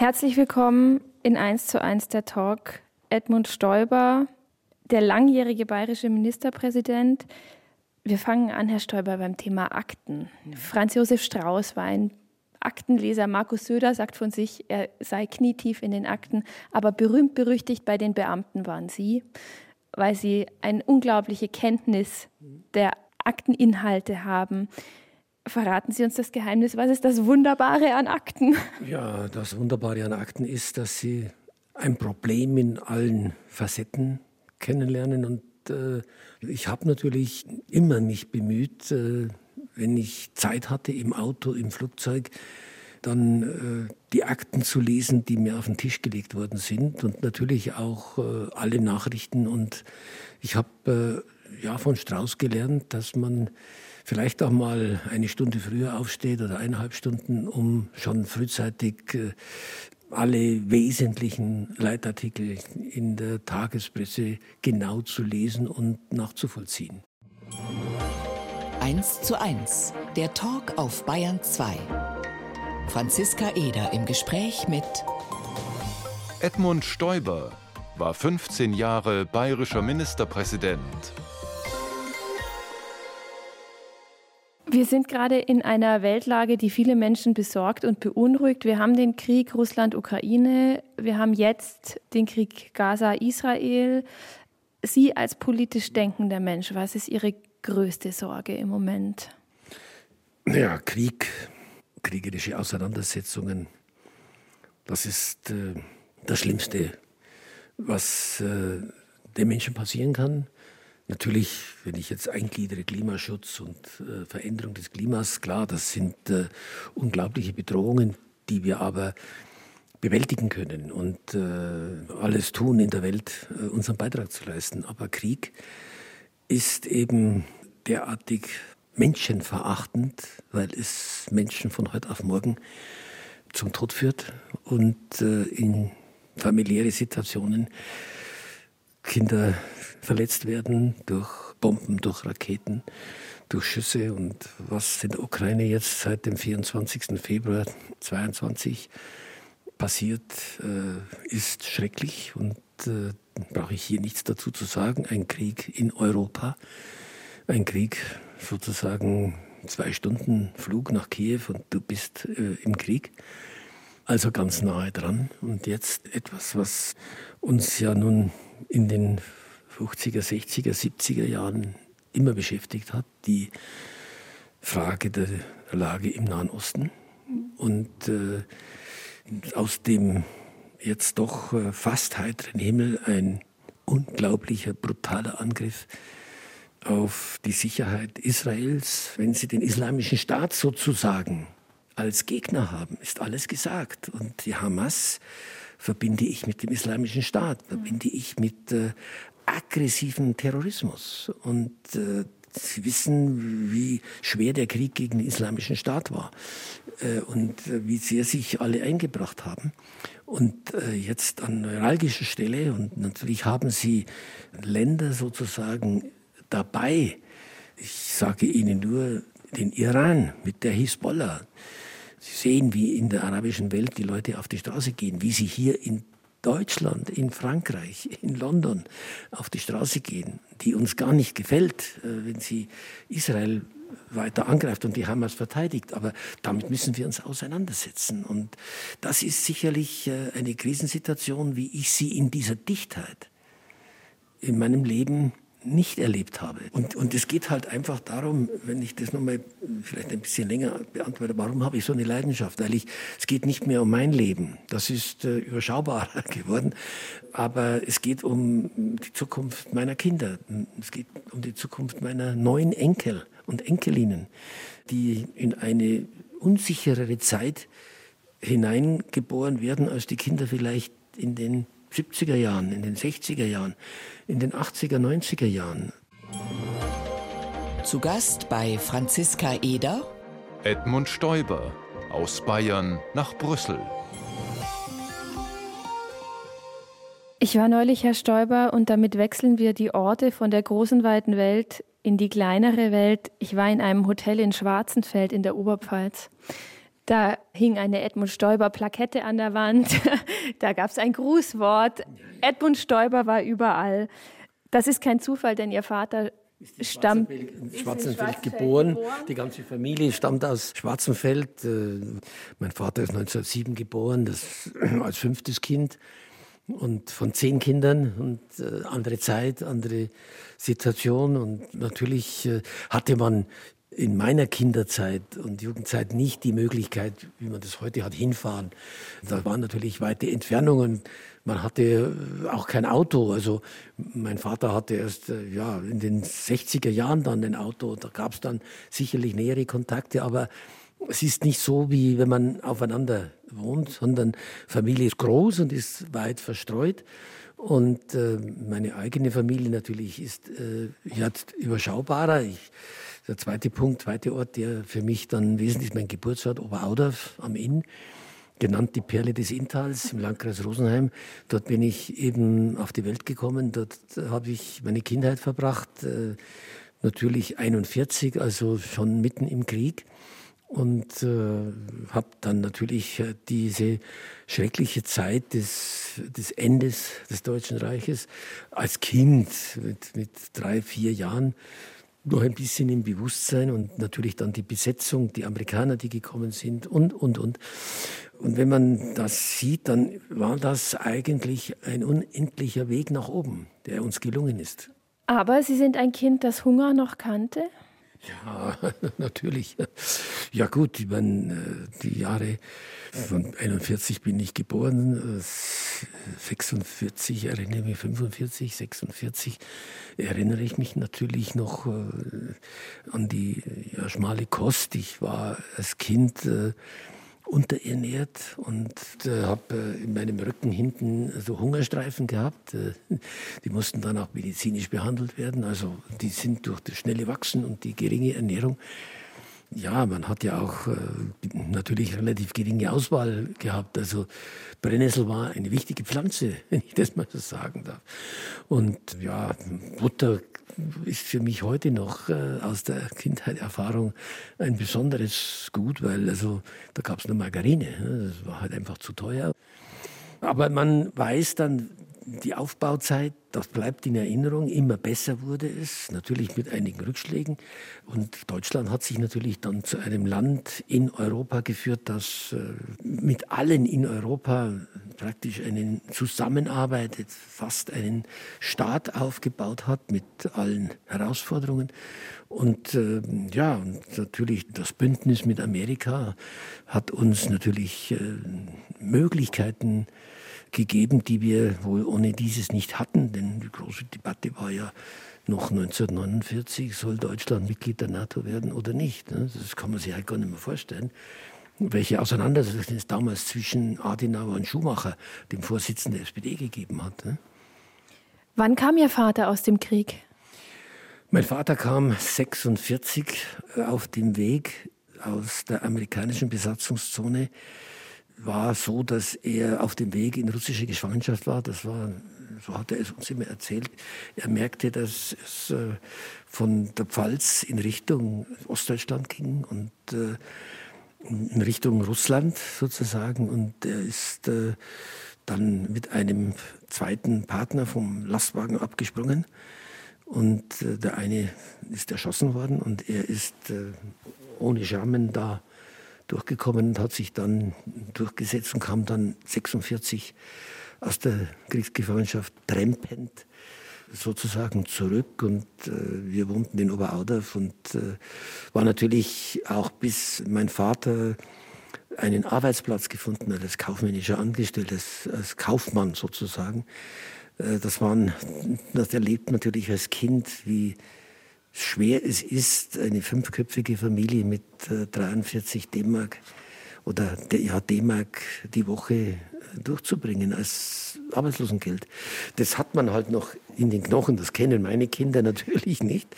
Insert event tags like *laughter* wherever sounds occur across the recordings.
Herzlich willkommen in 1 zu 1 der Talk. Edmund Stoiber, der langjährige bayerische Ministerpräsident. Wir fangen an, Herr Stoiber, beim Thema Akten. Franz Josef Strauß war ein Aktenleser. Markus Söder sagt von sich, er sei knietief in den Akten. Aber berühmt berüchtigt bei den Beamten waren Sie, weil Sie eine unglaubliche Kenntnis der Akteninhalte haben. Verraten Sie uns das Geheimnis. Was ist das Wunderbare an Akten? Ja, das Wunderbare an Akten ist, dass Sie ein Problem in allen Facetten kennenlernen. Und äh, ich habe natürlich immer mich bemüht, äh, wenn ich Zeit hatte im Auto, im Flugzeug, dann äh, die Akten zu lesen, die mir auf den Tisch gelegt worden sind und natürlich auch äh, alle Nachrichten. Und ich habe äh, ja von Strauß gelernt, dass man vielleicht auch mal eine Stunde früher aufsteht oder eineinhalb Stunden, um schon frühzeitig äh, alle wesentlichen Leitartikel in der Tagespresse genau zu lesen und nachzuvollziehen. 1 zu 1, der Talk auf Bayern 2. Franziska Eder im Gespräch mit Edmund Stoiber war 15 Jahre bayerischer Ministerpräsident. Wir sind gerade in einer Weltlage, die viele Menschen besorgt und beunruhigt. Wir haben den Krieg Russland-Ukraine, wir haben jetzt den Krieg Gaza-Israel. Sie als politisch denkender Mensch, was ist Ihre größte Sorge im Moment? Ja, Krieg, kriegerische Auseinandersetzungen, das ist äh, das Schlimmste, was äh, den Menschen passieren kann. Natürlich, wenn ich jetzt eingliedere, Klimaschutz und äh, Veränderung des Klimas, klar, das sind äh, unglaubliche Bedrohungen, die wir aber bewältigen können und äh, alles tun in der Welt, äh, unseren Beitrag zu leisten. Aber Krieg ist eben derartig menschenverachtend, weil es Menschen von heute auf morgen zum Tod führt und äh, in familiäre Situationen Kinder verletzt werden durch Bomben, durch Raketen, durch Schüsse. Und was in der Ukraine jetzt seit dem 24. Februar 2022 passiert, äh, ist schrecklich und äh, brauche ich hier nichts dazu zu sagen. Ein Krieg in Europa, ein Krieg sozusagen zwei Stunden Flug nach Kiew und du bist äh, im Krieg. Also ganz nahe dran. Und jetzt etwas, was uns ja nun in den 50er, 60er, 70er Jahren immer beschäftigt hat, die Frage der Lage im Nahen Osten. Und äh, aus dem jetzt doch äh, fast heiteren Himmel ein unglaublicher, brutaler Angriff auf die Sicherheit Israels, wenn sie den islamischen Staat sozusagen als Gegner haben, ist alles gesagt. Und die Hamas verbinde ich mit dem islamischen Staat, verbinde ich mit äh, aggressiven Terrorismus. Und äh, Sie wissen, wie schwer der Krieg gegen den islamischen Staat war äh, und äh, wie sehr sich alle eingebracht haben. Und äh, jetzt an neuralgischer Stelle, und natürlich haben Sie Länder sozusagen dabei, ich sage Ihnen nur den Iran mit der Hisbollah, Sie sehen, wie in der arabischen Welt die Leute auf die Straße gehen, wie sie hier in Deutschland, in Frankreich, in London auf die Straße gehen, die uns gar nicht gefällt, äh, wenn sie Israel weiter angreift und die Hamas verteidigt. Aber damit müssen wir uns auseinandersetzen. Und das ist sicherlich äh, eine Krisensituation, wie ich sie in dieser Dichtheit in meinem Leben nicht erlebt habe. Und, und es geht halt einfach darum, wenn ich das nochmal vielleicht ein bisschen länger beantworte, warum habe ich so eine Leidenschaft? Weil ich, es geht nicht mehr um mein Leben. Das ist äh, überschaubarer *laughs* geworden. Aber es geht um die Zukunft meiner Kinder. Es geht um die Zukunft meiner neuen Enkel und Enkelinnen, die in eine unsicherere Zeit hineingeboren werden, als die Kinder vielleicht in den 70er Jahren, in den 60er Jahren, in den 80er, 90er Jahren. Zu Gast bei Franziska Eder Edmund Stoiber aus Bayern nach Brüssel. Ich war neulich Herr Stoiber und damit wechseln wir die Orte von der großen weiten Welt in die kleinere Welt. Ich war in einem Hotel in Schwarzenfeld in der Oberpfalz. Da hing eine Edmund Stoiber-Plakette an der Wand. *laughs* da gab es ein Grußwort. Edmund Stoiber war überall. Das ist kein Zufall, denn Ihr Vater stammt in Schwarzenfeld geboren. geboren. Die ganze Familie stammt aus Schwarzenfeld. Äh, mein Vater ist 1907 geboren, das *clears throat* als fünftes Kind und von zehn Kindern und äh, andere Zeit, andere Situation und natürlich äh, hatte man in meiner Kinderzeit und Jugendzeit nicht die Möglichkeit, wie man das heute hat, hinfahren. Da waren natürlich weite Entfernungen. Man hatte auch kein Auto. Also mein Vater hatte erst äh, ja, in den 60er Jahren dann ein Auto. Da gab es dann sicherlich nähere Kontakte, aber es ist nicht so, wie wenn man aufeinander wohnt, sondern Familie ist groß und ist weit verstreut. Und äh, meine eigene Familie natürlich ist äh, überschaubarer. Ich, der zweite Punkt, zweite Ort, der für mich dann wesentlich ist, mein Geburtsort Oberaudorf am Inn, genannt die Perle des Inntals im Landkreis Rosenheim. Dort bin ich eben auf die Welt gekommen. Dort habe ich meine Kindheit verbracht. Äh, natürlich 41, also schon mitten im Krieg und äh, habe dann natürlich äh, diese schreckliche Zeit des, des Endes des Deutschen Reiches als Kind mit, mit drei, vier Jahren noch ein bisschen im Bewusstsein und natürlich dann die Besetzung, die Amerikaner, die gekommen sind und, und, und. Und wenn man das sieht, dann war das eigentlich ein unendlicher Weg nach oben, der uns gelungen ist. Aber Sie sind ein Kind, das Hunger noch kannte? Ja, *laughs* natürlich. Ja gut, ich meine, äh, die Jahre von 41 bin ich geboren, 46 äh, erinnere ich mich, 45, 46 erinnere ich mich natürlich noch äh, an die ja, schmale Kost. Ich war als Kind unterernährt und äh, habe äh, in meinem Rücken hinten so Hungerstreifen gehabt. Äh, die mussten dann auch medizinisch behandelt werden. Also die sind durch das schnelle Wachsen und die geringe Ernährung. Ja, man hat ja auch äh, natürlich relativ geringe Auswahl gehabt. Also Brennnessel war eine wichtige Pflanze, *laughs* wenn ich das mal so sagen darf. Und ja, Butter ist für mich heute noch äh, aus der Kindheit Erfahrung ein besonderes Gut, weil also da gab es nur Margarine. Ne? Das war halt einfach zu teuer. Aber man weiß dann, die Aufbauzeit, das bleibt in Erinnerung, immer besser wurde es, natürlich mit einigen Rückschlägen. Und Deutschland hat sich natürlich dann zu einem Land in Europa geführt, das äh, mit allen in Europa praktisch eine zusammenarbeitet, fast einen Staat aufgebaut hat mit allen Herausforderungen. Und äh, ja, und natürlich das Bündnis mit Amerika hat uns natürlich äh, Möglichkeiten gegeben, die wir wohl ohne dieses nicht hatten. Denn die große Debatte war ja noch 1949, soll Deutschland Mitglied der NATO werden oder nicht. Ne? Das kann man sich halt gar nicht mehr vorstellen. Welche Auseinandersetzung es damals zwischen Adenauer und Schumacher, dem Vorsitzenden der SPD, gegeben hat. Ne? Wann kam Ihr Vater aus dem Krieg? Mein Vater kam 46 auf dem Weg aus der amerikanischen Besatzungszone war so, dass er auf dem Weg in russische Gefangenschaft war. Das war, so hat er es uns immer erzählt. Er merkte, dass es äh, von der Pfalz in Richtung Ostdeutschland ging und äh, in Richtung Russland sozusagen. Und er ist äh, dann mit einem zweiten Partner vom Lastwagen abgesprungen. Und der eine ist erschossen worden und er ist ohne Schrammen da durchgekommen und hat sich dann durchgesetzt und kam dann 46 aus der Kriegsgefangenschaft trempend sozusagen zurück und äh, wir wohnten in Oberaudorf und äh, war natürlich auch bis mein Vater einen Arbeitsplatz gefunden hat als kaufmännischer Angestellter, als, als Kaufmann sozusagen. Äh, das waren, das erlebt natürlich als Kind, wie schwer es ist, eine fünfköpfige Familie mit 43 äh, D-Mark oder ja, D-Mark die Woche äh, durchzubringen als Arbeitslosengeld. Das hat man halt noch in den Knochen, das kennen meine Kinder *laughs* natürlich nicht.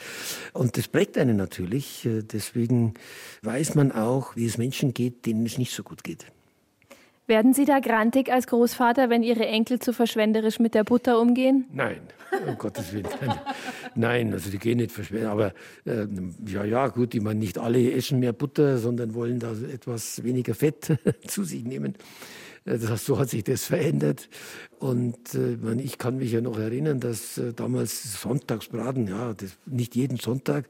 Und das prägt einen natürlich. Äh, deswegen weiß man auch, wie es Menschen geht, denen es nicht so gut geht. Werden Sie da grantig als Großvater, wenn Ihre Enkel zu verschwenderisch mit der Butter umgehen? Nein, um Gottes Willen. Nein, also die gehen nicht verschwenderisch. Aber äh, ja, ja, gut, ich meine, nicht alle essen mehr Butter, sondern wollen da etwas weniger Fett *laughs* zu sich nehmen. Äh, das, so hat sich das verändert. Und äh, ich kann mich ja noch erinnern, dass äh, damals Sonntagsbraten, ja, das, nicht jeden Sonntag.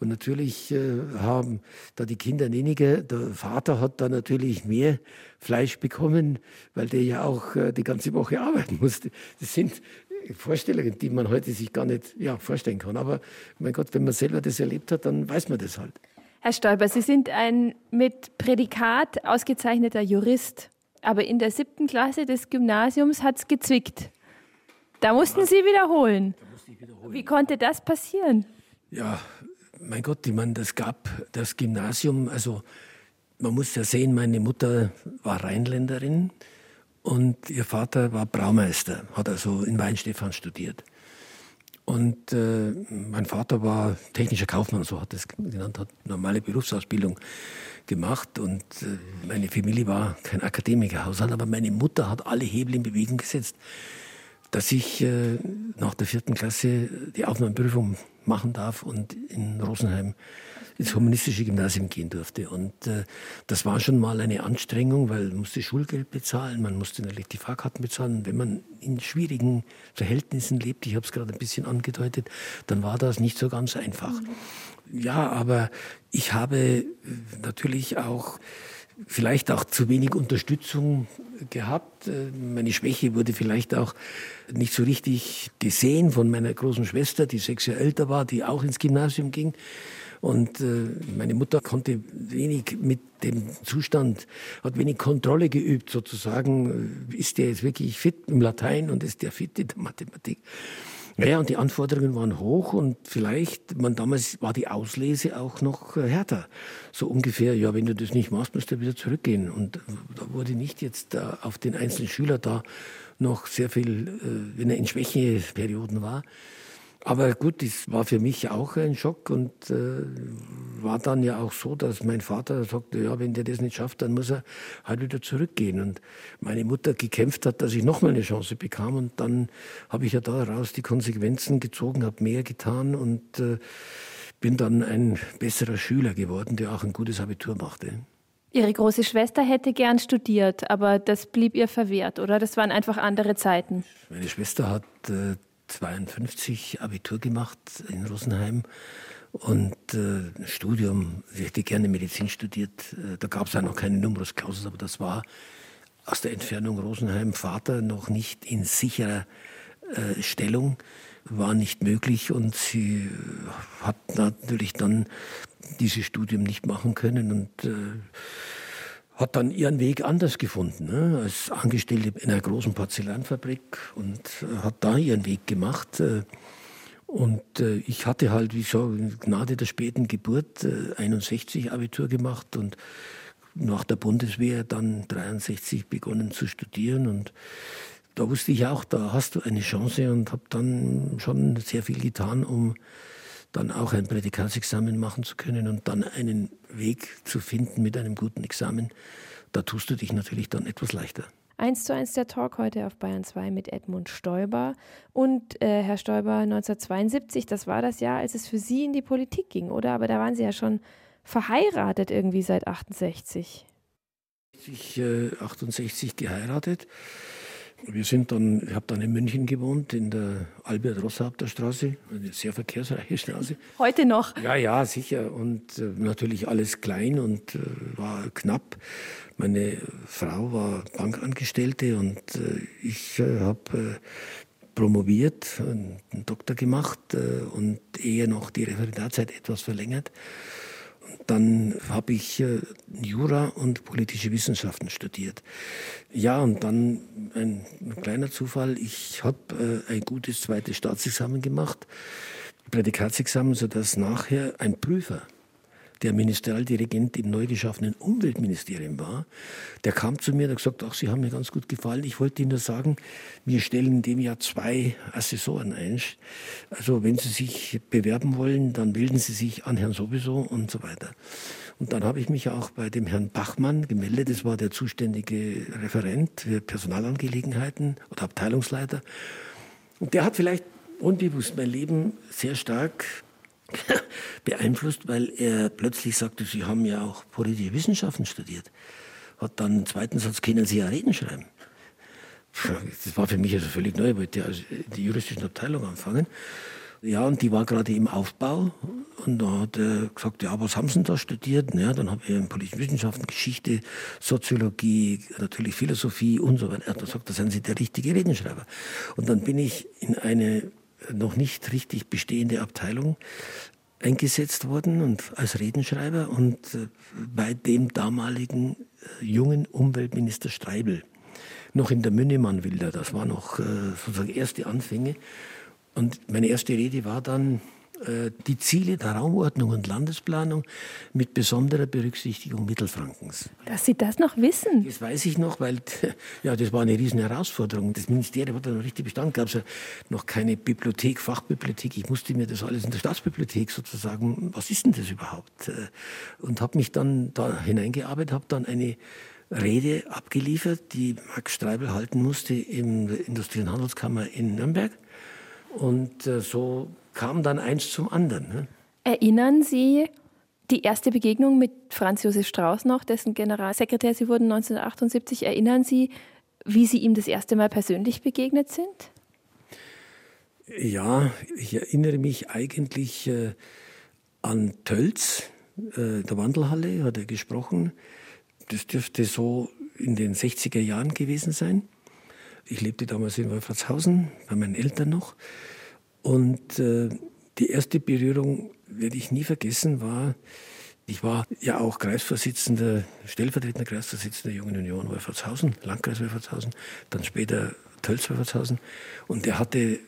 Und natürlich äh, haben da die Kinder weniger. Der Vater hat da natürlich mehr Fleisch bekommen, weil der ja auch äh, die ganze Woche *laughs* arbeiten musste. Das sind Vorstellungen, die man heute sich gar nicht ja, vorstellen kann. Aber mein Gott, wenn man selber das erlebt hat, dann weiß man das halt. Herr Stolper, Sie sind ein mit Prädikat ausgezeichneter Jurist. Aber in der siebten Klasse des Gymnasiums hat es gezwickt. Da mussten Sie wiederholen. wiederholen. Wie konnte das passieren? Ja, mein Gott, ich meine, das gab das Gymnasium, also man muss ja sehen, meine Mutter war Rheinländerin und ihr Vater war Braumeister, hat also in Weinstefan studiert. Und äh, mein Vater war technischer Kaufmann, so hat es genannt, hat normale Berufsausbildung gemacht. Und äh, meine Familie war kein Akademikerhaushalt, aber meine Mutter hat alle Hebel in Bewegung gesetzt, dass ich äh, nach der vierten Klasse die Aufnahmeprüfung machen darf und in Rosenheim ins humanistische Gymnasium gehen durfte. Und äh, das war schon mal eine Anstrengung, weil man musste Schulgeld bezahlen, man musste natürlich die Fahrkarten bezahlen. Wenn man in schwierigen Verhältnissen lebt, ich habe es gerade ein bisschen angedeutet, dann war das nicht so ganz einfach. Mhm. Ja, aber ich habe äh, natürlich auch vielleicht auch zu wenig Unterstützung gehabt. Äh, meine Schwäche wurde vielleicht auch nicht so richtig gesehen von meiner großen Schwester, die sechs Jahre älter war, die auch ins Gymnasium ging. Und äh, meine Mutter konnte wenig mit dem Zustand, hat wenig Kontrolle geübt, sozusagen. Äh, ist der jetzt wirklich fit im Latein und ist der fit in der Mathematik? Naja, und die Anforderungen waren hoch und vielleicht, man damals war die Auslese auch noch härter. So ungefähr, ja, wenn du das nicht machst, musst du wieder zurückgehen. Und da wurde nicht jetzt äh, auf den einzelnen Schüler da noch sehr viel, äh, wenn er in Schwächeperioden war, aber gut, das war für mich auch ein Schock und äh, war dann ja auch so, dass mein Vater sagte, ja, wenn der das nicht schafft, dann muss er halt wieder zurückgehen. Und meine Mutter gekämpft hat, dass ich nochmal eine Chance bekam und dann habe ich ja daraus die Konsequenzen gezogen, habe mehr getan und äh, bin dann ein besserer Schüler geworden, der auch ein gutes Abitur machte. Ihre große Schwester hätte gern studiert, aber das blieb ihr verwehrt, oder? Das waren einfach andere Zeiten. Meine Schwester hat äh, 52 Abitur gemacht in Rosenheim. Und äh, Studium, ich hätte gerne Medizin studiert. Äh, da gab es ja noch keine Numerus Clausus, aber das war aus der Entfernung Rosenheim. Vater noch nicht in sicherer äh, Stellung, war nicht möglich. Und sie hat natürlich dann dieses Studium nicht machen können. Und äh, hat dann ihren Weg anders gefunden, ne? als Angestellte in einer großen Porzellanfabrik und äh, hat da ihren Weg gemacht. Äh, und äh, ich hatte halt, wie so, Gnade der späten Geburt, 61 Abitur gemacht und nach der Bundeswehr dann 63 begonnen zu studieren und da wusste ich auch, da hast du eine Chance und habe dann schon sehr viel getan, um dann auch ein Prädikatsexamen machen zu können und dann einen Weg zu finden mit einem guten Examen, da tust du dich natürlich dann etwas leichter. Eins zu eins der Talk heute auf Bayern 2 mit Edmund Stoiber. Und äh, Herr Stoiber, 1972, das war das Jahr, als es für Sie in die Politik ging, oder? Aber da waren Sie ja schon verheiratet irgendwie seit 68. Ich äh, 68 geheiratet. Wir sind dann, ich habe dann in München gewohnt, in der Albert-Rosshaupter-Straße, eine sehr verkehrsreiche Straße. Heute noch? Ja, ja, sicher. Und äh, natürlich alles klein und äh, war knapp. Meine Frau war Bankangestellte und äh, ich äh, habe äh, promoviert, einen Doktor gemacht äh, und eher noch die Referendarzeit etwas verlängert. Dann habe ich Jura und politische Wissenschaften studiert. Ja, und dann ein, kleiner Zufall, ich habe äh, ein gutes zweites Staatsexamen gemacht, Prädikatsexamen, sodass nachher ein Prüfer der Ministerialdirigent im neu geschaffenen Umweltministerium war, der kam zu mir und hat gesagt, ach, Sie haben mir ganz gut gefallen. Ich wollte Ihnen nur sagen, wir stellen in dem Jahr zwei Assessoren ein. Also wenn Sie sich bewerben wollen, dann melden Sie sich an Herrn sowieso und so weiter. Und dann habe ich mich auch bei dem Herrn Bachmann gemeldet. Das war der zuständige Referent für Personalangelegenheiten oder Abteilungsleiter. Und der hat vielleicht unbewusst mein Leben sehr stark *laughs* beeinflusst, weil er plötzlich sagte, Sie haben ja auch politische Wissenschaften studiert. Hat dann einen zweiten Satz, können Sie ja Reden schreiben. Das war für mich also völlig neu, ich wollte in die juristischen Abteilung anfangen. Ja, und die war gerade im Aufbau. Und da hat er gesagt, ja, was haben Sie denn da studiert? Ja, dann habe ich in politischen Wissenschaften, Geschichte, Soziologie, natürlich Philosophie und so weiter. Er hat gesagt, da sind Sie der richtige Redenschreiber. Und dann bin ich in eine noch nicht richtig bestehende Abteilung eingesetzt worden und als Redenschreiber und äh, bei dem damaligen äh, jungen Umweltminister Streibel noch in der Münnemann-Wilder. Das war noch äh, sozusagen erste Anfänge. Und meine erste Rede war dann die Ziele der Raumordnung und Landesplanung mit besonderer Berücksichtigung Mittelfrankens. Dass Sie das noch wissen? Das weiß ich noch, weil *laughs* ja, das war eine riesen Herausforderung. Das Ministerium hat dann noch richtig Bestand, gab es ja noch keine Bibliothek, Fachbibliothek. Ich musste mir das alles in der Staatsbibliothek sozusagen, was ist denn das überhaupt? Äh, und habe mich dann da hineingearbeitet, habe dann eine Rede abgeliefert, die Max Streibel halten musste in der Industrie- und Handelskammer in Nürnberg. Und äh, so kam dann eins zum anderen. Ne? Erinnern Sie die erste Begegnung mit Franz Josef Strauß noch, dessen Generalsekretär Sie wurden 1978? Erinnern Sie, wie Sie ihm das erste Mal persönlich begegnet sind? Ja, ich erinnere mich eigentlich äh, an Tölz, äh, der Wandelhalle, hat er gesprochen. Das dürfte so in den 60er Jahren gewesen sein. Ich lebte damals in Wolfratshausen, bei meinen Eltern noch. Und äh, die erste Berührung werde ich nie vergessen, war, ich war ja auch Kreisvorsitzender, stellvertretender Kreisvorsitzender der Jungen Union Wolfratshausen, Landkreis Wolfratshausen, dann später Tölz Wolfratshausen. Und er hatte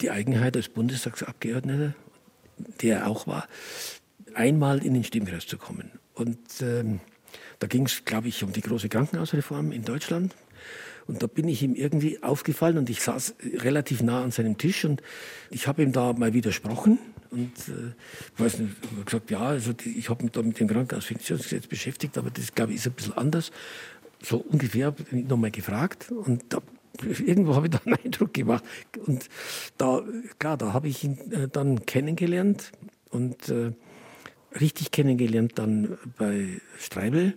die Eigenheit als Bundestagsabgeordneter, der er auch war, einmal in den Stimmkreis zu kommen. Und ähm, da ging es, glaube ich, um die große Krankenhausreform in Deutschland. Und da bin ich ihm irgendwie aufgefallen und ich saß relativ nah an seinem Tisch und ich habe ihm da mal widersprochen und äh, weiß nicht, gesagt, ja, also die, ich habe mich da mit dem Krankenhausfinanzierungsgesetz beschäftigt, aber das, glaube ich, ist ein bisschen anders. So ungefähr habe ich nochmal gefragt und da, irgendwo habe ich da einen Eindruck gemacht. Und da, klar, da habe ich ihn äh, dann kennengelernt und äh, richtig kennengelernt dann bei Streibel.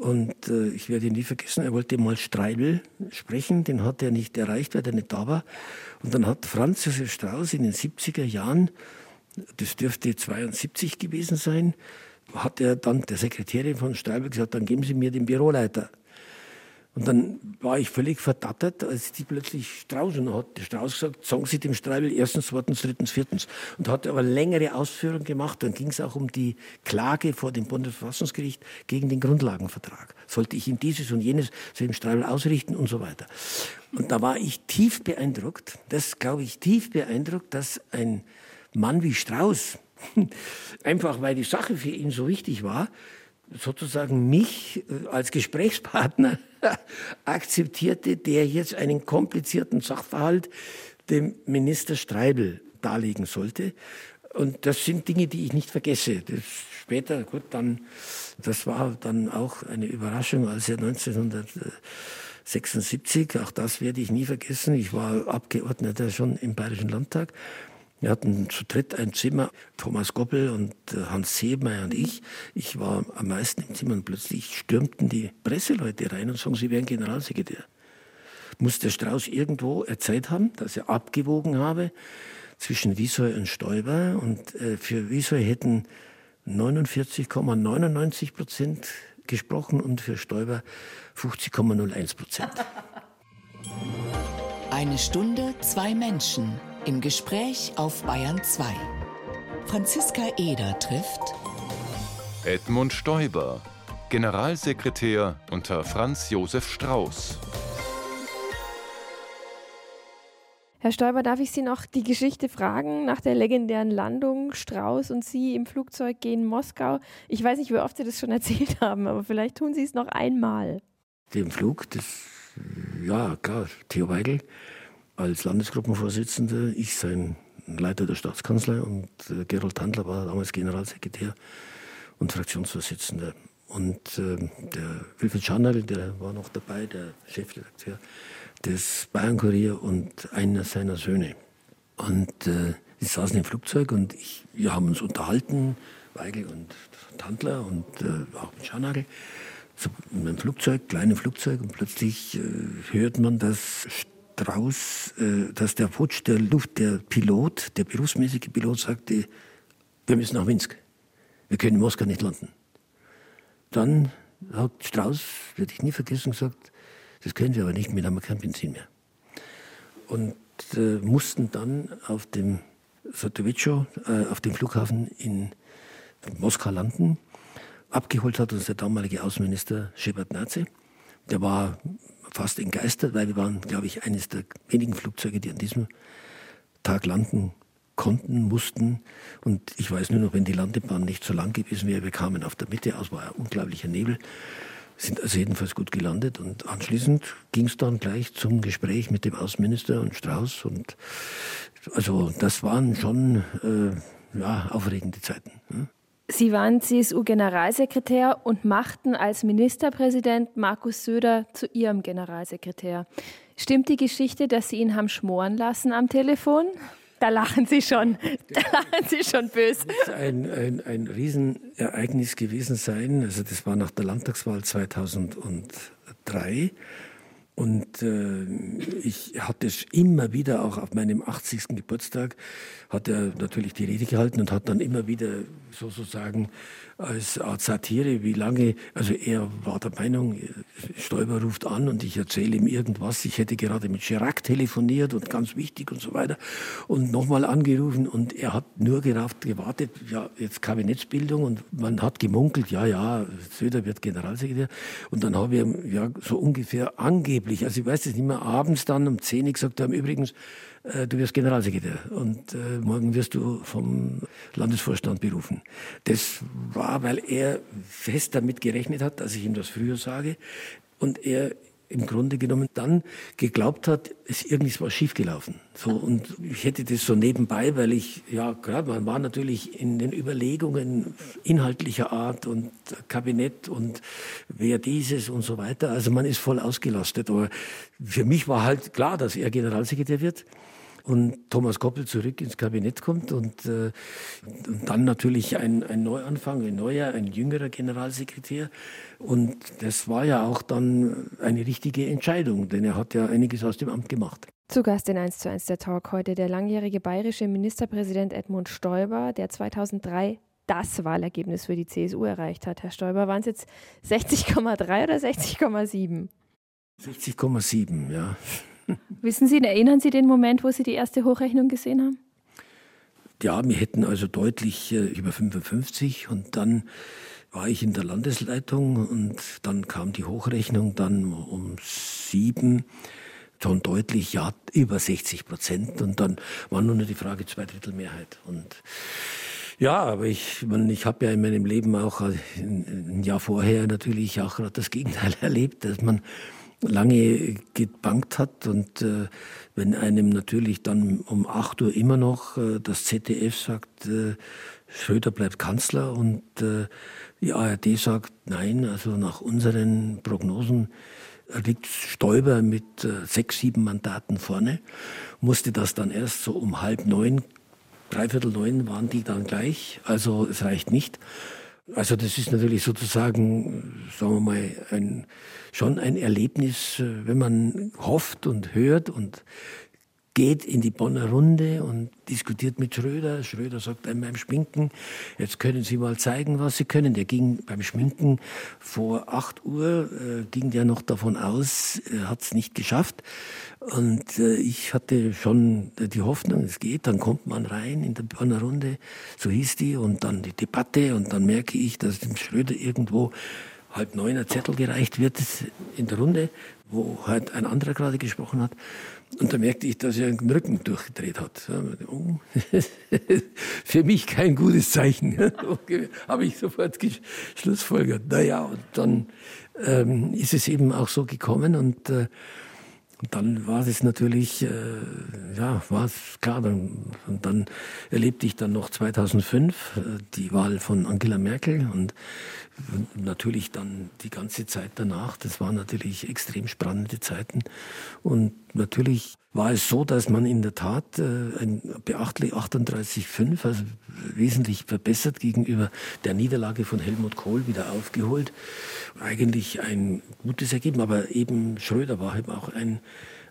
Und äh, ich werde ihn nie vergessen, er wollte mal Streibel sprechen, den hat er nicht erreicht, weil er nicht da war. Und dann hat Franz Josef Strauß in den 70er Jahren, das dürfte 72 gewesen sein, hat er dann der Sekretärin von Streibel gesagt, dann geben Sie mir den Büroleiter. Und dann war ich völlig verdattert, als die plötzlich Strauß und hat der Strauß gesagt, sagen Sie dem Streibel erstens, zweitens, drittens, viertens. Und hat aber längere Ausführungen gemacht. Dann ging es auch um die Klage vor dem Bundesverfassungsgericht gegen den Grundlagenvertrag. Sollte ich ihm dieses und jenes zu dem Streibel ausrichten und so weiter. Und da war ich tief beeindruckt, das glaube ich tief beeindruckt, dass ein Mann wie Strauß, *laughs* einfach weil die Sache für ihn so wichtig war, sozusagen mich äh, als Gesprächspartner *laughs* akzeptierte, der jetzt einen komplizierten Sachverhalt dem Minister Streibel darlegen sollte. Und das sind Dinge, die ich nicht vergesse. Das später, gut, dann, das war dann auch eine Überraschung, als er 1976, auch das werde ich nie vergessen, ich war Abgeordneter schon im Bayerischen Landtag, wir hatten zu dritt ein Zimmer, Thomas Goppel und äh, Hans Seemeyer und ich. Ich war am meisten im Zimmer und plötzlich stürmten die Presseleute rein und sagen, sie wären Generalsekretär. Muss der Strauß irgendwo erzählt haben, dass er abgewogen habe zwischen Wiesoi und Stoiber und äh, für Wiesoi hätten 49,99 Prozent gesprochen und für Stoiber 50,01 Prozent. Eine Stunde, zwei Menschen im Gespräch auf Bayern 2. Franziska Eder trifft Edmund Stoiber, Generalsekretär unter Franz Josef Strauß. Herr Stoiber, darf ich Sie noch die Geschichte fragen nach der legendären Landung Strauß und Sie im Flugzeug gehen Moskau? Ich weiß nicht, wie oft Sie das schon erzählt *laughs* haben, aber vielleicht tun Sie es noch einmal. Dem Flug, das, ja klar, Theo Weigel als Landesgruppenvorsitzender, ich sein Leiter der Staatskanzlei und äh, Gerold Tandler war damals Generalsekretär und Fraktionsvorsitzender. Und äh, der Wilfried Scharnagel, der war noch dabei, der Chefredakteur des Bayern-Kurier und einer seiner Söhne. Und äh, die saßen im Flugzeug und ich, wir haben uns unterhalten, Weigel und Tandler und äh, auch mit Scharnagel, so in einem Flugzeug, kleinem Flugzeug und plötzlich äh, hört man, dass Strauß, äh, dass der Putsch der Luft, der Pilot, der berufsmäßige Pilot sagte, wir müssen nach Minsk, wir können in Moskau nicht landen. Dann hat Strauß, werde ich nie vergessen, gesagt, das können wir aber nicht mehr, haben wir kein Benzin mehr. Und äh, mussten dann auf dem Sotovico, äh, auf dem Flughafen in Moskau landen. Abgeholt hat uns der damalige Außenminister Shevardnadze. Der war fast entgeistert, weil wir waren, glaube ich, eines der wenigen Flugzeuge, die an diesem Tag landen konnten, mussten. Und ich weiß nur noch, wenn die Landebahn nicht so lang gewesen wäre, wir kamen auf der Mitte aus, war ein unglaublicher Nebel sind also jedenfalls gut gelandet. Und anschließend ging es dann gleich zum Gespräch mit dem Außenminister und Strauß. Und also das waren schon äh, ja, aufregende Zeiten. Ne? Sie waren CSU-Generalsekretär und machten als Ministerpräsident Markus Söder zu Ihrem Generalsekretär. Stimmt die Geschichte, dass Sie ihn haben schmoren lassen am Telefon? Da lachen Sie schon. Da lachen Sie schon böse. Das muss ein, ein, ein Riesenereignis gewesen sein. Also das war nach der Landtagswahl 2003. Und äh, ich hatte es immer wieder, auch auf meinem 80. Geburtstag, hat er natürlich die Rede gehalten und hat dann immer wieder sozusagen als Art Satire, wie lange, also er war der Meinung, Stoiber ruft an und ich erzähle ihm irgendwas. Ich hätte gerade mit Chirac telefoniert und ganz wichtig und so weiter und nochmal angerufen und er hat nur gerafft, gewartet, ja, jetzt Kabinettsbildung und man hat gemunkelt, ja, ja, Söder wird Generalsekretär und dann habe ich ja so ungefähr angeblich, also ich weiß es nicht mehr, abends dann um 10 Uhr gesagt haben, übrigens, du wirst Generalsekretär und äh, morgen wirst du vom Landesvorstand berufen. Das war, weil er fest damit gerechnet hat, dass ich ihm das früher sage und er im Grunde genommen dann geglaubt hat, es irgendwas war schiefgelaufen. So und ich hätte das so nebenbei, weil ich ja gerade man war natürlich in den Überlegungen inhaltlicher Art und Kabinett und wer dieses und so weiter. Also man ist voll ausgelastet. Aber für mich war halt klar, dass er Generalsekretär wird und Thomas Koppel zurück ins Kabinett kommt und, äh, und dann natürlich ein, ein Neuanfang, ein neuer, ein jüngerer Generalsekretär. Und das war ja auch dann eine richtige Entscheidung, denn er hat ja einiges aus dem Amt gemacht. Zu Gast in 1 zu 1 der Talk heute der langjährige bayerische Ministerpräsident Edmund Stoiber, der 2003 das Wahlergebnis für die CSU erreicht hat. Herr Stoiber, waren es jetzt 60,3 oder 60,7? 60,7, ja. Wissen Sie, erinnern Sie den Moment, wo Sie die erste Hochrechnung gesehen haben? Ja, wir hätten also deutlich äh, über 55 und dann war ich in der Landesleitung und dann kam die Hochrechnung dann um sieben, schon deutlich, ja, über 60 Prozent. Und dann war nur noch die Frage Zweidrittelmehrheit. Und ja, aber ich, ich habe ja in meinem Leben auch äh, ein Jahr vorher natürlich auch gerade das Gegenteil *laughs* erlebt, dass man lange gebankt hat und äh, wenn einem natürlich dann um 8 Uhr immer noch äh, das ZDF sagt, äh, Schröder bleibt Kanzler und äh, die ARD sagt, nein, also nach unseren Prognosen liegt Stoiber mit äh, sechs, sieben Mandaten vorne, musste das dann erst so um halb neun, dreiviertel neun waren die dann gleich, also es reicht nicht. Also das ist natürlich sozusagen, sagen wir mal, ein, schon ein Erlebnis, äh, wenn man hofft und hört und geht in die Bonner Runde und diskutiert mit Schröder. Schröder sagt einem beim Schminken, jetzt können Sie mal zeigen, was Sie können. Der ging beim Schminken vor 8 Uhr, äh, ging der noch davon aus, er hat es nicht geschafft. Und äh, ich hatte schon die Hoffnung, es geht, dann kommt man rein in der Bonner Runde, so hieß die, und dann die Debatte und dann merke ich, dass dem Schröder irgendwo halb neun ein Zettel gereicht wird in der Runde, wo halt ein anderer gerade gesprochen hat. Und da merkte ich, dass er den Rücken durchgedreht hat. Oh, *laughs* für mich kein gutes Zeichen. *laughs* Habe ich sofort Schlussfolgert. Naja, und dann ähm, ist es eben auch so gekommen und äh, und dann war es natürlich, äh, ja, war es klar. Dann, und dann erlebte ich dann noch 2005 äh, die Wahl von Angela Merkel und natürlich dann die ganze Zeit danach. Das waren natürlich extrem spannende Zeiten. Und natürlich war es so, dass man in der Tat äh, ein beachtlich 38,5, also wesentlich verbessert gegenüber der Niederlage von Helmut Kohl wieder aufgeholt. Eigentlich ein gutes Ergebnis, aber eben Schröder war eben auch ein,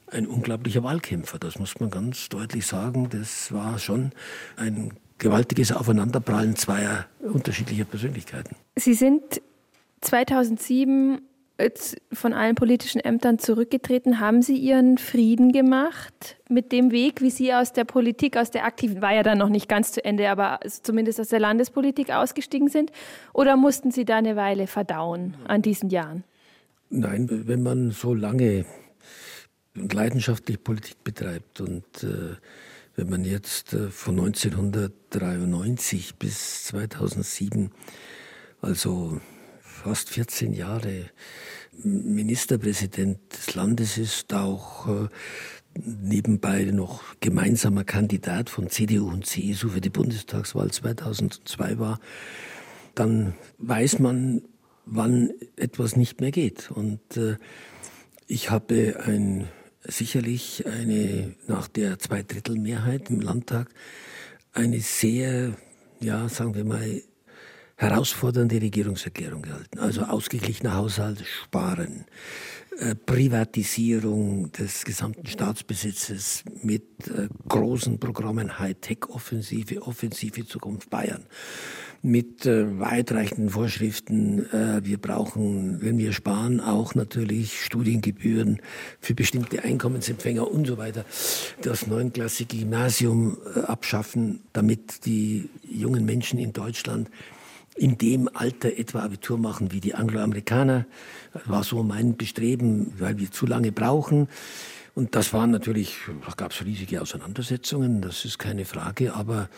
ein unglaublicher Wahlkämpfer. Das muss man ganz deutlich sagen. Das war schon ein gewaltiges Aufeinanderprallen zweier unterschiedlicher Persönlichkeiten. Sie sind 2007 von allen politischen Ämtern zurückgetreten. Haben Sie Ihren Frieden gemacht mit dem Weg, wie Sie aus der Politik, aus der aktiven, war ja dann noch nicht ganz zu Ende, aber zumindest aus der Landespolitik ausgestiegen sind? Oder mussten Sie da eine Weile verdauen an diesen Jahren? Nein, wenn man so lange und leidenschaftlich Politik betreibt und äh, wenn man jetzt äh, von 1993 bis 2007, also fast 14 Jahre Ministerpräsident des Landes ist, auch äh, nebenbei noch gemeinsamer Kandidat von CDU und CSU für die Bundestagswahl 2002 war, dann weiß man, wann etwas nicht mehr geht. Und äh, ich habe ein, sicherlich eine, nach der Zweidrittelmehrheit im Landtag, eine sehr, ja, sagen wir mal, herausfordernde Regierungserklärung gehalten. Also ausgeglichener Haushalt, Sparen, äh, Privatisierung des gesamten Staatsbesitzes mit äh, großen Programmen Hightech-Offensive, Offensive Zukunft Bayern, mit äh, weitreichenden Vorschriften. wir brauchen, wenn wir sparen, auch natürlich Studiengebühren für bestimmte Einkommensempfänger und so weiter. Das neunklassige Gymnasium abschaffen, damit die jungen Menschen in Deutschland in dem Alter etwa Abitur machen wie die Angloamerikaner. Das war so mein Bestreben, weil wir zu lange brauchen. Und das waren natürlich, da gab es riesige Auseinandersetzungen, das ist keine Frage, aber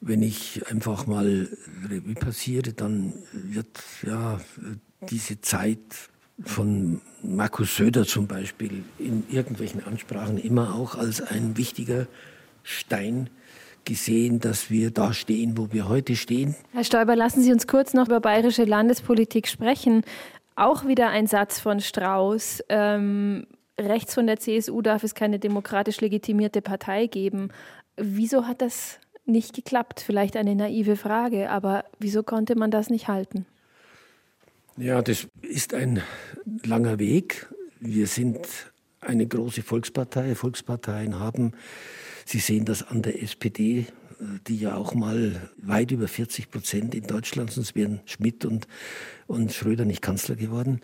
wenn ich einfach mal Revue passiere, dann wird ja diese Zeit von Markus Söder zum Beispiel in irgendwelchen Ansprachen immer auch als ein wichtiger Stein gesehen, dass wir da stehen, wo wir heute stehen. Herr Stoiber, lassen Sie uns kurz noch über bayerische Landespolitik sprechen. Auch wieder ein Satz von Strauß. Ähm, rechts von der CSU darf es keine demokratisch legitimierte Partei geben. Wieso hat das nicht geklappt? Vielleicht eine naive Frage, aber wieso konnte man das nicht halten? Ja, das ist ein langer Weg. Wir sind eine große Volkspartei. Volksparteien haben Sie sehen das an der SPD, die ja auch mal weit über 40 Prozent in Deutschland, sonst wären Schmidt und, und Schröder nicht Kanzler geworden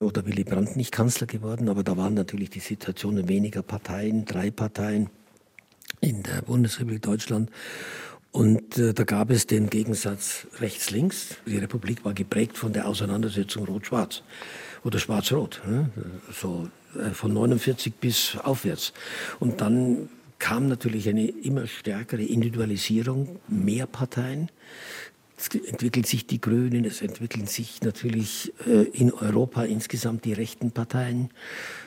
oder Willy Brandt nicht Kanzler geworden. Aber da waren natürlich die Situationen weniger Parteien, drei Parteien in der Bundesrepublik Deutschland. Und äh, da gab es den Gegensatz rechts-links. Die Republik war geprägt von der Auseinandersetzung Rot-Schwarz oder Schwarz-Rot. Ne? So äh, von 49 bis aufwärts. Und dann kam natürlich eine immer stärkere Individualisierung, mehr Parteien. Es entwickeln sich die Grünen, es entwickeln sich natürlich äh, in Europa insgesamt die rechten Parteien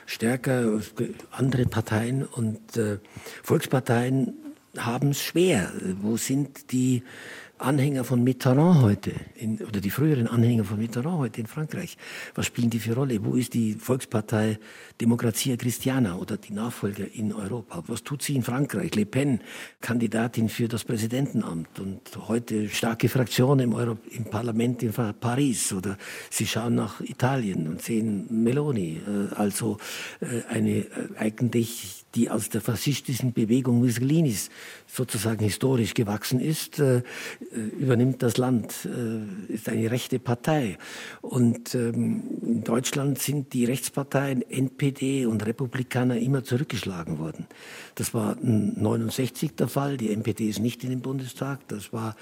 stärker, andere Parteien und äh, Volksparteien haben es schwer. Wo sind die Anhänger von Mitterrand heute, in, oder die früheren Anhänger von Mitterrand heute in Frankreich, was spielen die für Rolle? Wo ist die Volkspartei Demokratia Christiana oder die Nachfolger in Europa? Was tut sie in Frankreich? Le Pen, Kandidatin für das Präsidentenamt und heute starke Fraktion im, Euro, im Parlament in Paris oder sie schauen nach Italien und sehen Meloni, äh, also äh, eine äh, eigentlich die aus der faschistischen Bewegung Mussolinis sozusagen historisch gewachsen ist, übernimmt das Land, äh, ist eine rechte Partei. Und ähm, in Deutschland sind die Rechtsparteien NPD und Republikaner immer zurückgeschlagen worden. Das war 69 der Fall. Die NPD ist nicht in den Bundestag. Das war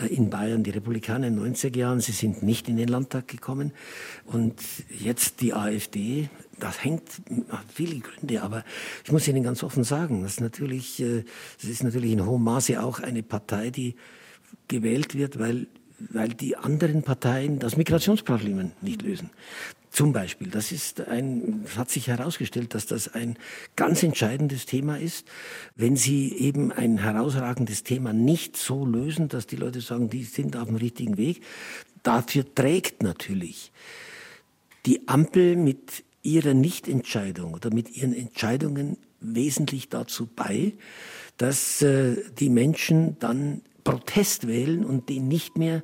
äh, in Bayern die Republikaner in den 90er Jahren. Sie sind nicht in den Landtag gekommen. Und jetzt die AfD. Das hängt, hat viele Gründe, aber ich muss Ihnen ganz offen sagen, das ist natürlich, äh, das ist natürlich in hohem Maße auch eine Partei, die gewählt wird, weil, weil die anderen Parteien das Migrationsproblem nicht lösen. Zum Beispiel, das ist ein, es hat sich herausgestellt, dass das ein ganz entscheidendes Thema ist. Wenn Sie eben ein herausragendes Thema nicht so lösen, dass die Leute sagen, die sind auf dem richtigen Weg, dafür trägt natürlich die Ampel mit ihrer Nichtentscheidung oder mit ihren Entscheidungen wesentlich dazu bei, dass äh, die Menschen dann Protest wählen und den nicht mehr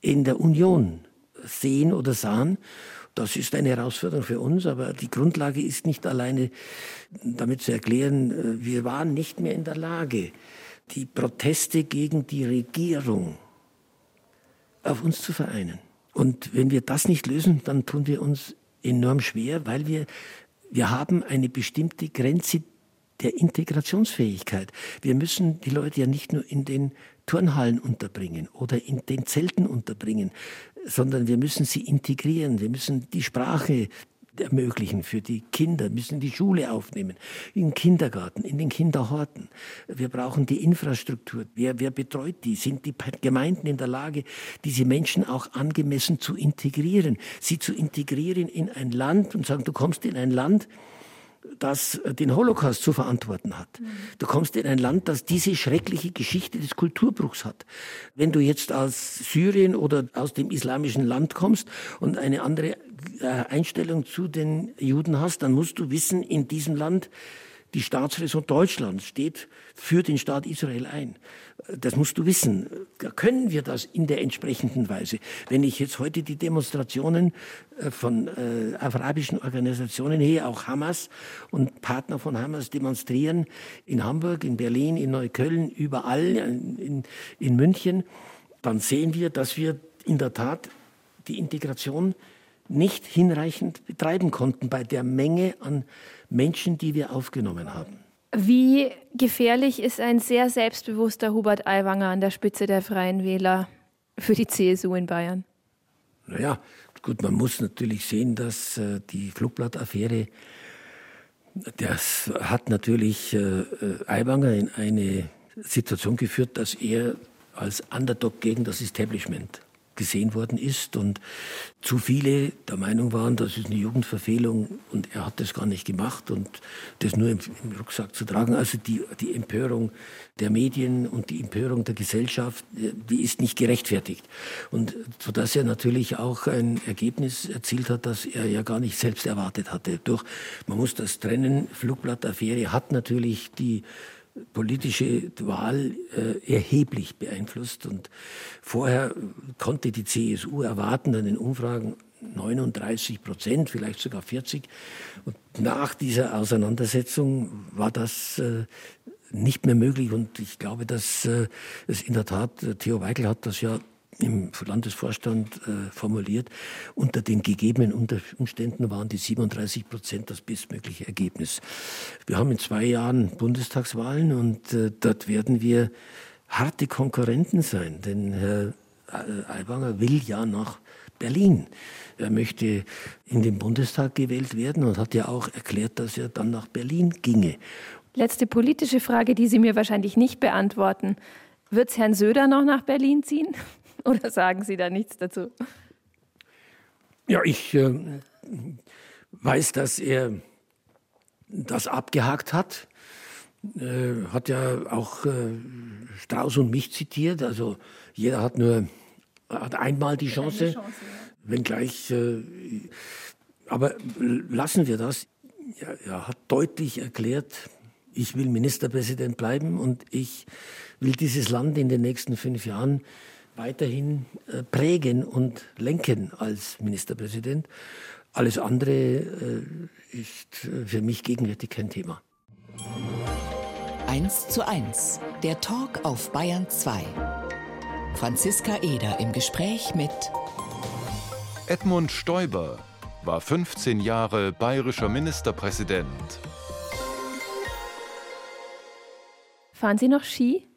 in der Union sehen oder sahen. Das ist eine Herausforderung für uns, aber die Grundlage ist nicht alleine damit zu erklären, äh, wir waren nicht mehr in der Lage, die Proteste gegen die Regierung auf uns zu vereinen. Und wenn wir das nicht lösen, dann tun wir uns enorm schwer, weil wir, wir haben eine bestimmte Grenze der Integrationsfähigkeit. Wir müssen die Leute ja nicht nur in den Turnhallen unterbringen oder in den Zelten unterbringen, sondern wir müssen sie integrieren. Wir müssen die Sprache ermöglichen für die Kinder, müssen die Schule aufnehmen, im Kindergarten, in den Kinderhorten. Wir brauchen die Infrastruktur. Wer, wer betreut die? Sind die Gemeinden in der Lage, diese Menschen auch angemessen zu integrieren? Sie zu integrieren in ein Land und sagen, du kommst in ein Land, das den Holocaust zu verantworten hat. Mhm. Du kommst in ein Land, das diese schreckliche Geschichte des Kulturbruchs hat. Wenn du jetzt aus Syrien oder aus dem islamischen Land kommst und eine andere Einstellung zu den Juden hast, dann musst du wissen, in diesem Land die Staatsräson Deutschlands steht für den Staat Israel ein. Das musst du wissen. Können wir das in der entsprechenden Weise? Wenn ich jetzt heute die Demonstrationen äh, von äh, arabischen Organisationen her, auch Hamas und Partner von Hamas demonstrieren, in Hamburg, in Berlin, in Neukölln, überall, in, in München, dann sehen wir, dass wir in der Tat die Integration nicht hinreichend betreiben konnten bei der Menge an Menschen, die wir aufgenommen haben. Wie gefährlich ist ein sehr selbstbewusster Hubert Aiwanger an der Spitze der Freien Wähler für die CSU in Bayern? Naja, gut, man muss natürlich sehen, dass äh, die Flugblattaffäre, das hat natürlich äh, Aiwanger in eine Situation geführt, dass er als Underdog gegen das Establishment gesehen worden ist und zu viele der Meinung waren, das ist eine Jugendverfehlung und er hat das gar nicht gemacht und das nur im, im, Rucksack zu tragen. Also die, die Empörung der Medien und die Empörung der Gesellschaft, die ist nicht gerechtfertigt. Und so dass er natürlich auch ein Ergebnis erzielt hat, das er ja gar nicht selbst erwartet hatte. Durch, man muss das trennen, Flugblattaffäre hat natürlich die politische Wahl äh, erheblich beeinflusst. Und vorher konnte die CSU erwarten an den Umfragen 39 Prozent, vielleicht sogar 40. Und nach dieser Auseinandersetzung war das äh, nicht mehr möglich. Und ich glaube, dass äh, es in der Tat, äh, Theo Weigel hat das ja im Landesvorstand äh, formuliert. Unter den gegebenen Umständen waren die 37 Prozent das bestmögliche Ergebnis. Wir haben in zwei Jahren Bundestagswahlen und äh, dort werden wir harte Konkurrenten sein, denn Herr äh, Aiwanger will ja nach Berlin. Er möchte in den Bundestag gewählt werden und hat ja auch erklärt, dass er dann nach Berlin ginge. Letzte politische Frage, die Sie mir wahrscheinlich nicht beantworten. Wird es Herrn Söder noch nach Berlin ziehen? *laughs* Oder sagen Sie da nichts dazu? Ja, ich äh, weiß, dass er das abgehakt hat. Äh, hat ja auch äh, Strauß und mich zitiert. Also jeder hat nur hat einmal die Chance, Chance ja. wenngleich. Äh, aber lassen wir das. Ja, er hat deutlich erklärt, ich will Ministerpräsident bleiben und ich will dieses Land in den nächsten fünf Jahren weiterhin äh, prägen und lenken als Ministerpräsident. Alles andere äh, ist äh, für mich gegenwärtig kein Thema. 1 zu 1, der Talk auf Bayern 2. Franziska Eder im Gespräch mit Edmund Stoiber war 15 Jahre bayerischer Ministerpräsident. Fahren Sie noch Ski?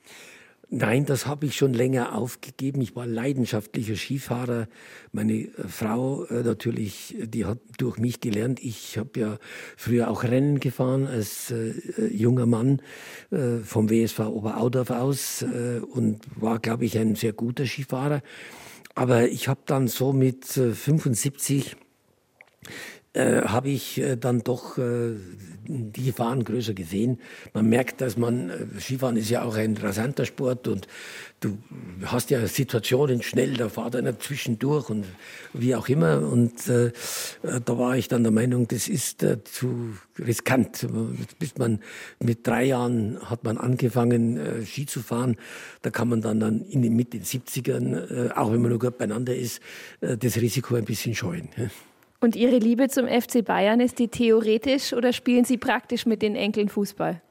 Nein, das habe ich schon länger aufgegeben. Ich war leidenschaftlicher Skifahrer. Meine äh, Frau äh, natürlich, die hat durch mich gelernt. Ich habe ja früher auch Rennen gefahren als äh, junger Mann äh, vom WSV Oberaudorf aus äh, und war, glaube ich, ein sehr guter Skifahrer. Aber ich habe dann so mit 75 äh, habe ich äh, dann doch äh, die Gefahren größer gesehen. Man merkt, dass man, äh, Skifahren ist ja auch ein rasanter Sport und du hast ja Situationen schnell, da fahrt einer zwischendurch und wie auch immer. Und äh, da war ich dann der Meinung, das ist äh, zu riskant. Bis man mit drei Jahren hat man angefangen, äh, Ski zu fahren. Da kann man dann, dann in, mit den 70ern, äh, auch wenn man nur gut beieinander ist, äh, das Risiko ein bisschen scheuen. Und Ihre Liebe zum FC Bayern, ist die theoretisch oder spielen Sie praktisch mit den Enkeln Fußball?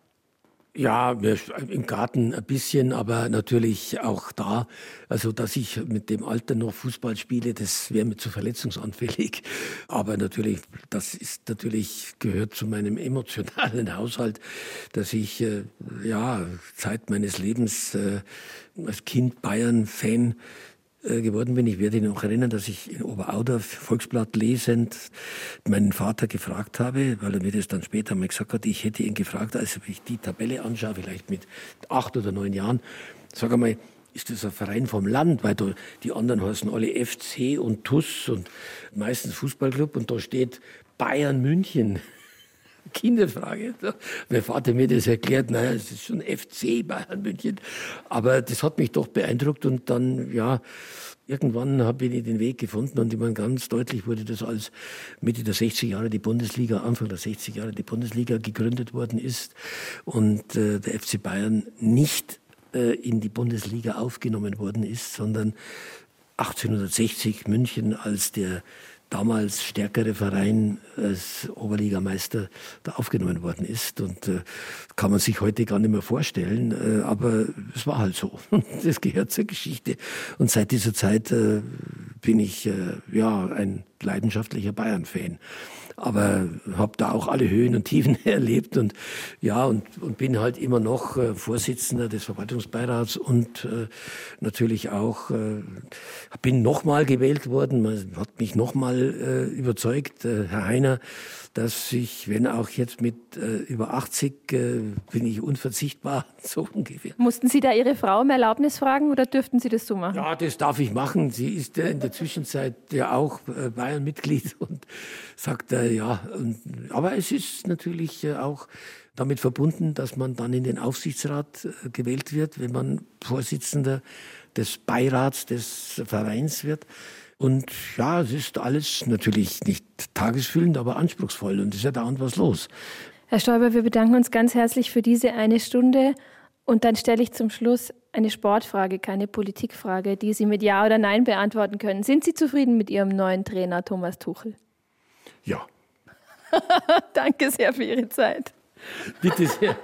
Ja, im Garten ein bisschen, aber natürlich auch da. Also, dass ich mit dem Alter noch Fußball spiele, das wäre mir zu verletzungsanfällig. *laughs* Aber natürlich, das ist natürlich, gehört zu meinem emotionalen Haushalt, dass ich, äh, ja, Zeit meines Lebens äh, als Kind Bayern-Fan geworden bin. Ich werde noch erinnern, dass ich in Oberaudorf Volksblatt lesend meinen Vater gefragt habe, weil er mir das dann später mal gesagt hat, ich hätte ihn gefragt, als ich die Tabelle anschaue, vielleicht mit acht oder neun Jahren, sag einmal, ist das ein Verein vom Land, weil da, die anderen heißen alle FC und TUS und meistens Fußballclub und da steht Bayern München. Kinderfrage. Mein Vater mir das erklärt, naja, es ist schon FC Bayern München. Aber das hat mich doch beeindruckt und dann, ja, irgendwann habe ich den Weg gefunden und ich meine, ganz deutlich wurde das als Mitte der 60 Jahre die Bundesliga, Anfang der 60 Jahre die Bundesliga gegründet worden ist und äh, der FC Bayern nicht äh, in die Bundesliga aufgenommen worden ist, sondern 1860 München als der damals stärkere Verein als Oberligameister da aufgenommen worden ist. Und äh, kann man sich heute gar nicht mehr vorstellen. Äh, aber es war halt so. *laughs* Das gehört zur Geschichte. Und seit dieser Zeit äh, bin ich äh, ja ein leidenschaftlicher Bayern-Fan aber habe da auch alle Höhen und Tiefen *laughs* erlebt und ja und, und bin halt immer noch äh, Vorsitzender des Verwaltungsbeirats und äh, natürlich auch äh, bin nochmal gewählt worden. Man hat mich nochmal äh, überzeugt, äh, Herr Heiner, dass ich, wenn auch jetzt mit äh, über 80, äh, bin ich unverzichtbar, *laughs* so ungefähr. Mussten Sie da Ihre Frau um Erlaubnis fragen oder dürften Sie das so machen? Ja, das darf ich machen. Sie ist äh, in der Zwischenzeit ja auch äh, Bayern-Mitglied *laughs* und sagt, äh, ja, und, aber es ist natürlich äh, auch damit verbunden, dass man dann in den Aufsichtsrat äh, gewählt wird, wenn man Vorsitzender des Beirats des Vereins wird. Und ja, es ist alles natürlich nicht tagesfüllend, aber anspruchsvoll und es ist ja dauernd was los. Herr Stoiber, wir bedanken uns ganz herzlich für diese eine Stunde. Und dann stelle ich zum Schluss eine Sportfrage, keine Politikfrage, die Sie mit Ja oder Nein beantworten können. Sind Sie zufrieden mit Ihrem neuen Trainer Thomas Tuchel? Ja. *laughs* Danke sehr für Ihre Zeit. Bitte sehr.